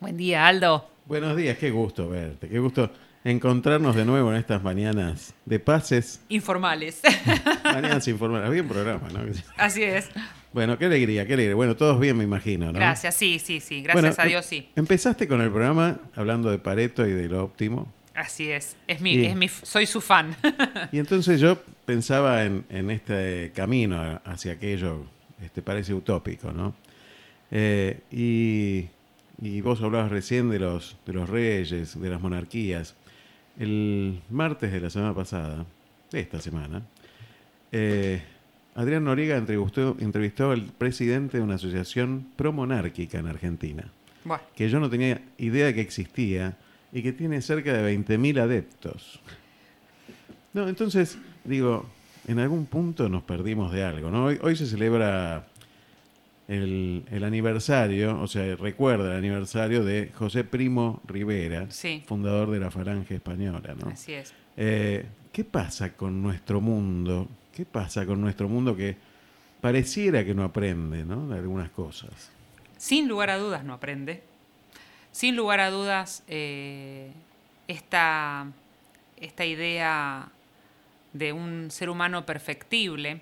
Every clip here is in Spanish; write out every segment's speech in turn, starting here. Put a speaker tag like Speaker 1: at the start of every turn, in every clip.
Speaker 1: Buen día, Aldo.
Speaker 2: Buenos días, qué gusto verte, qué gusto encontrarnos de nuevo en estas mañanas de pases.
Speaker 1: Informales.
Speaker 2: Mañanas informales. Un programa, ¿no?
Speaker 1: Así es.
Speaker 2: Bueno, qué alegría, qué alegría. Bueno, todos bien, me imagino, ¿no?
Speaker 1: Gracias, sí, sí, sí. Gracias
Speaker 2: Bueno,
Speaker 1: a Dios, sí.
Speaker 2: Empezaste con el programa hablando de Pareto y de lo óptimo.
Speaker 1: Así es. Es mi, es mi, soy su fan.
Speaker 2: Y entonces yo pensaba en, en este camino hacia aquello, este parece utópico, ¿no? Eh, y, y vos hablabas recién de los, de los reyes, de las monarquías. El martes de la semana pasada, de esta semana, eh, Adrián Noriega entrevistó, entrevistó al presidente de una asociación promonárquica en Argentina
Speaker 1: Bueno,
Speaker 2: que yo no tenía idea de que existía y que tiene cerca de 20.000 adeptos. No, entonces, digo, en algún punto nos perdimos de algo, ¿no? Hoy, hoy se celebra el, el aniversario, o sea, recuerda el aniversario de José Primo Rivera,
Speaker 1: Sí.
Speaker 2: fundador de la Falange Española, ¿no?
Speaker 1: así es.
Speaker 2: Eh, ¿Qué pasa con nuestro mundo? ¿Qué pasa con nuestro mundo que pareciera que no aprende, ¿no? De algunas cosas.
Speaker 1: Sin lugar a dudas no aprende. Sin lugar a dudas, eh, esta, esta idea de un ser humano perfectible,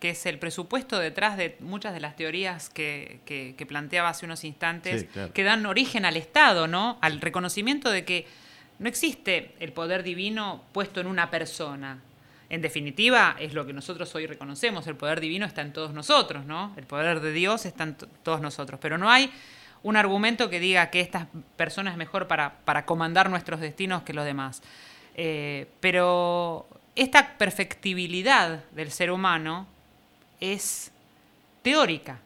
Speaker 1: que es el presupuesto detrás de muchas de las teorías que, que- que planteaba hace unos instantes,
Speaker 2: Sí, claro.
Speaker 1: que dan origen al Estado, ¿no? Al reconocimiento de que no existe el poder divino puesto en una persona. En definitiva, es lo que nosotros hoy reconocemos, el poder divino está en todos nosotros, ¿no? El poder de Dios está en to- todos nosotros, pero no hay un argumento que diga que esta persona es mejor para, para comandar nuestros destinos que los demás. Eh, pero esta perfectibilidad del ser humano es teórica,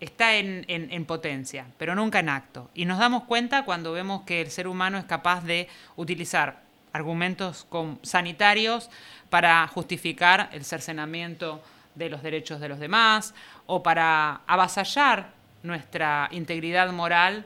Speaker 1: está en, en- en potencia, pero nunca en acto. Y nos damos cuenta cuando vemos que el ser humano es capaz de utilizar argumentos sanitarios para justificar el cercenamiento de los derechos de los demás o para avasallar nuestra integridad moral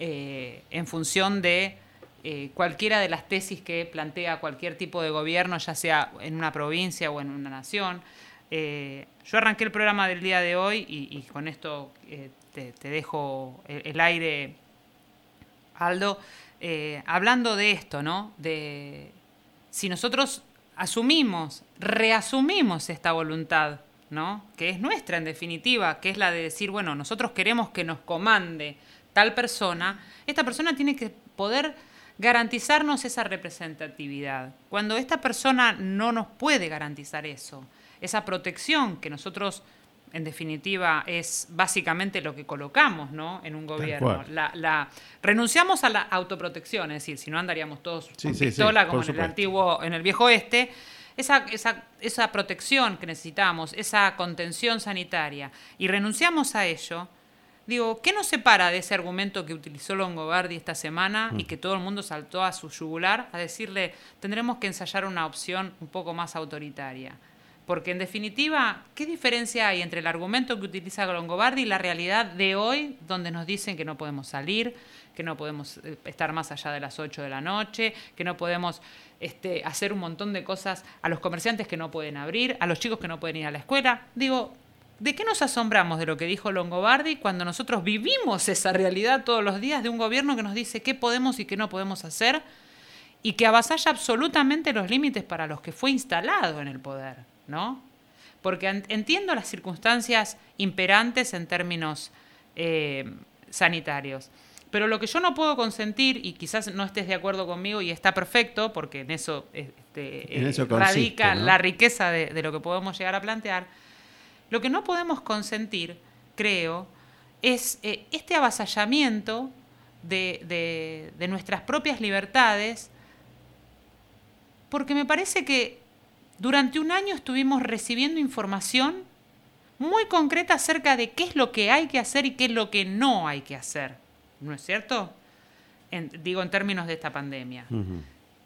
Speaker 1: eh, en función de eh, cualquiera de las tesis que plantea cualquier tipo de gobierno, ya sea en una provincia o en una nación. Eh, yo arranqué el programa del día de hoy y, con esto eh, te, dejo el, el aire, Aldo, eh, hablando de esto, ¿no? De si nosotros asumimos, reasumimos esta voluntad, ¿no? Que es nuestra en definitiva, que es la de decir, bueno, nosotros queremos que nos comande tal persona, esta persona tiene que poder garantizarnos esa representatividad. Cuando esta persona no nos puede garantizar eso, esa protección que nosotros en definitiva es básicamente lo que colocamos ¿no? en un gobierno.
Speaker 2: cual.
Speaker 1: La, la- renunciamos a la autoprotección, es decir, si no andaríamos todos
Speaker 2: Sí,
Speaker 1: con
Speaker 2: sí,
Speaker 1: pistola como en el antiguo, en el viejo oeste. Esa, esa, esa protección que necesitamos, esa contención sanitaria, y renunciamos a ello, digo, ¿qué nos separa de ese argumento que utilizó Longobardi esta semana
Speaker 2: Mm.
Speaker 1: y que todo el mundo saltó a su yugular a decirle, tendremos que ensayar una opción un poco más autoritaria? Porque en definitiva, ¿qué diferencia hay entre el argumento que utiliza Longobardi y la realidad de hoy, donde nos dicen que no podemos salir, que no podemos eh, estar más allá de las 8 de la noche, que no podemos este, hacer un montón de cosas a los comerciantes que no pueden abrir, a los chicos que no pueden ir a la escuela? Digo, ¿de qué nos asombramos de lo que dijo Longobardi cuando nosotros vivimos esa realidad todos los días de un gobierno que nos dice qué podemos y qué no podemos hacer? y que avasalla absolutamente los límites para los que fue instalado en el poder, ¿no? Porque en- entiendo las circunstancias imperantes en términos eh, sanitarios. Pero lo que yo no puedo consentir, y quizás no estés de acuerdo conmigo, y está perfecto, porque en eso, este,
Speaker 2: En eso consiste,
Speaker 1: radica
Speaker 2: ¿no?
Speaker 1: la riqueza de, de lo que podemos llegar a plantear, lo que no podemos consentir, creo, es eh, este avasallamiento de, nuestras propias libertades, porque me parece que durante un año estuvimos recibiendo información muy concreta acerca de qué es lo que hay que hacer y qué es lo que no hay que hacer. ¿No es cierto? Digo en términos de esta pandemia.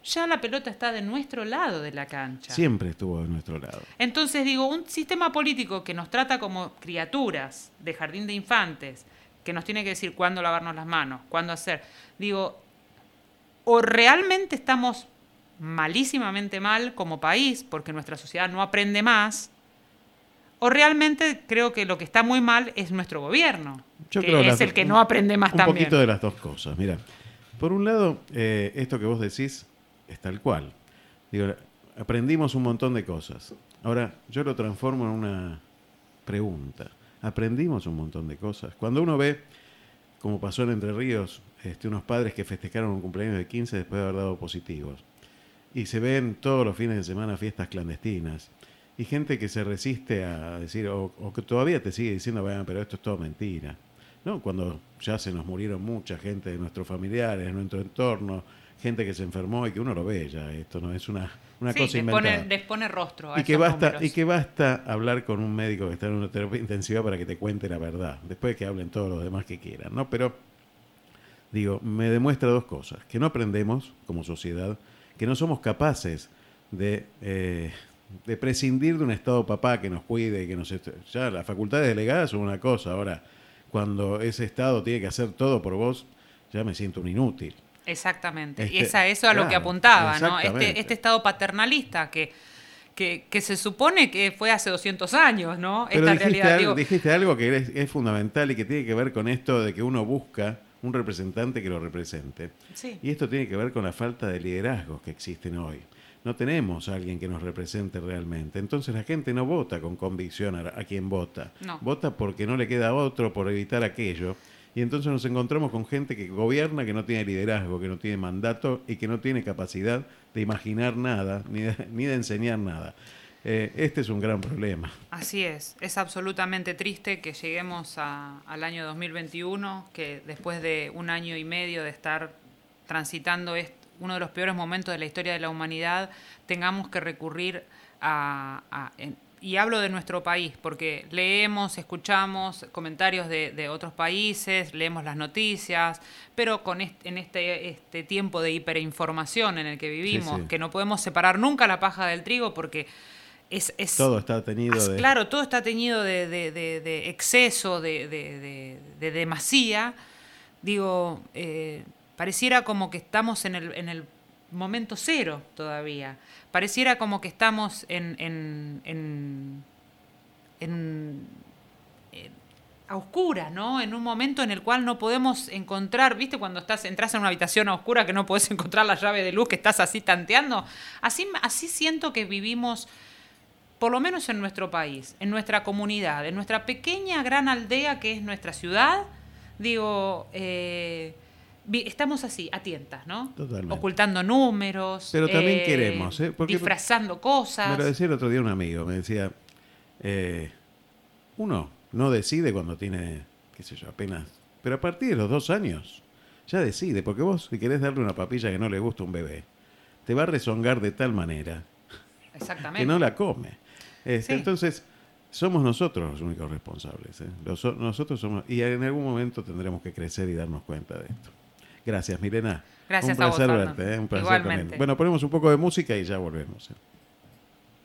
Speaker 1: Ya la pelota está de nuestro lado de la cancha.
Speaker 2: Siempre estuvo de nuestro lado.
Speaker 1: Entonces digo, un sistema político que nos trata como criaturas de jardín de infantes, que nos tiene que decir cuándo lavarnos las manos, cuándo hacer, digo, o realmente estamos malísimamente mal como país, porque nuestra sociedad no aprende más, o realmente creo que lo que está muy mal es nuestro gobierno,
Speaker 2: Yo
Speaker 1: que
Speaker 2: creo
Speaker 1: es
Speaker 2: las-
Speaker 1: el que no aprende más
Speaker 2: un
Speaker 1: también.
Speaker 2: poquito de las dos cosas. Mira, por un lado, eh, esto que vos decís es tal cual. Digo, aprendimos un montón de cosas. Ahora, yo lo transformo en una pregunta. Aprendimos un montón de cosas. Cuando uno ve, como pasó en Entre Ríos, este, unos padres que festejaron un cumpleaños de 15 después de haber dado positivos, y se ven todos los fines de semana fiestas clandestinas, y gente que se resiste a decir, o, o que todavía te sigue diciendo, "Bueno, pero esto es todo mentira. ¿No? Cuando ya se nos murieron mucha gente de nuestros familiares, de nuestro entorno, gente que se enfermó y que uno lo ve ya, esto no es una, una
Speaker 1: sí,
Speaker 2: cosa inventada.
Speaker 1: pone, les pone rostro a
Speaker 2: y, que basta,
Speaker 1: números.
Speaker 2: y que basta hablar con un médico que está en una terapia intensiva para que te cuente la verdad, después de que hablen todos los demás que quieran, ¿no? Pero, digo, me demuestra dos cosas, que no aprendemos como sociedad, que no somos capaces de, eh, de prescindir de un Estado papá que nos cuide, y que nos... Ya las facultades delegadas son una cosa, ahora, cuando ese Estado tiene que hacer todo por vos, ya me siento un inútil.
Speaker 1: Exactamente. y
Speaker 2: Este,
Speaker 1: es a eso a lo que
Speaker 2: claro,
Speaker 1: apuntaba, ¿no? Este, este estado paternalista que, que, que se supone que fue hace 200 años, ¿no?
Speaker 2: Pero
Speaker 1: Esta
Speaker 2: dijiste,
Speaker 1: realidad.
Speaker 2: algo,
Speaker 1: digo,
Speaker 2: dijiste algo que es, es fundamental y que tiene que ver con esto de que uno busca un representante que lo represente.
Speaker 1: sí.
Speaker 2: Y esto tiene que ver con la falta de liderazgos que existen hoy. No tenemos a alguien que nos represente realmente. Entonces la gente no vota con convicción a, a quien vota.
Speaker 1: No.
Speaker 2: Vota porque no le queda otro por evitar aquello. Y entonces nos encontramos con gente que gobierna, que no tiene liderazgo, que no tiene mandato y que no tiene capacidad de imaginar nada, ni de, ni de enseñar nada. Eh, este es un gran problema.
Speaker 1: Así es, es absolutamente triste que lleguemos a- al año 2021, que después de un año y medio de estar transitando est- uno de los peores momentos de la historia de la humanidad, tengamos que recurrir a... a- en- y hablo de nuestro país, porque leemos, escuchamos comentarios de, de otros países, leemos las noticias, pero con en este, este tiempo de hiperinformación en el que vivimos,
Speaker 2: sí.
Speaker 1: que no podemos separar nunca la paja del trigo, porque es, es
Speaker 2: Todo está tenido
Speaker 1: As-
Speaker 2: de...
Speaker 1: Claro, todo está teñido de, de- de- de exceso, de, de- de- de demasía. Digo, eh, pareciera como que estamos en el, en el momento cero todavía. Pareciera como que estamos en, en, en- en- a ¿no? En un momento en el cual no podemos encontrar, ¿viste? Cuando estás, entras en una habitación a oscura que no podés encontrar la llave de luz, que estás así tanteando. Así, así siento que vivimos por lo menos en nuestro país, en nuestra comunidad, en nuestra pequeña gran aldea que es nuestra ciudad, digo, eh, estamos así, a tientas, ¿no?
Speaker 2: Totalmente.
Speaker 1: Ocultando números.
Speaker 2: Pero también queremos, ¿eh? Porque-
Speaker 1: disfrazando cosas.
Speaker 2: Me lo decía el otro día un amigo, me decía, eh, uno no decide cuando tiene, qué sé yo, apenas, pero a partir de los dos años ya decide, porque vos si querés darle una papilla que no le gusta a un bebé, te va a rezongar de tal manera
Speaker 1: Exactamente.
Speaker 2: que no la come. Este,
Speaker 1: Sí.
Speaker 2: Entonces, somos nosotros los únicos responsables. ¿eh? Los- nosotros somos, y en algún momento tendremos que crecer y darnos cuenta de esto. Gracias, Milena.
Speaker 1: Gracias
Speaker 2: un
Speaker 1: a vos,
Speaker 2: placer
Speaker 1: Fernando.
Speaker 2: verte, ¿eh? un placer
Speaker 1: Igualmente.
Speaker 2: también. Bueno, ponemos un poco de música y ya volvemos. ¿eh?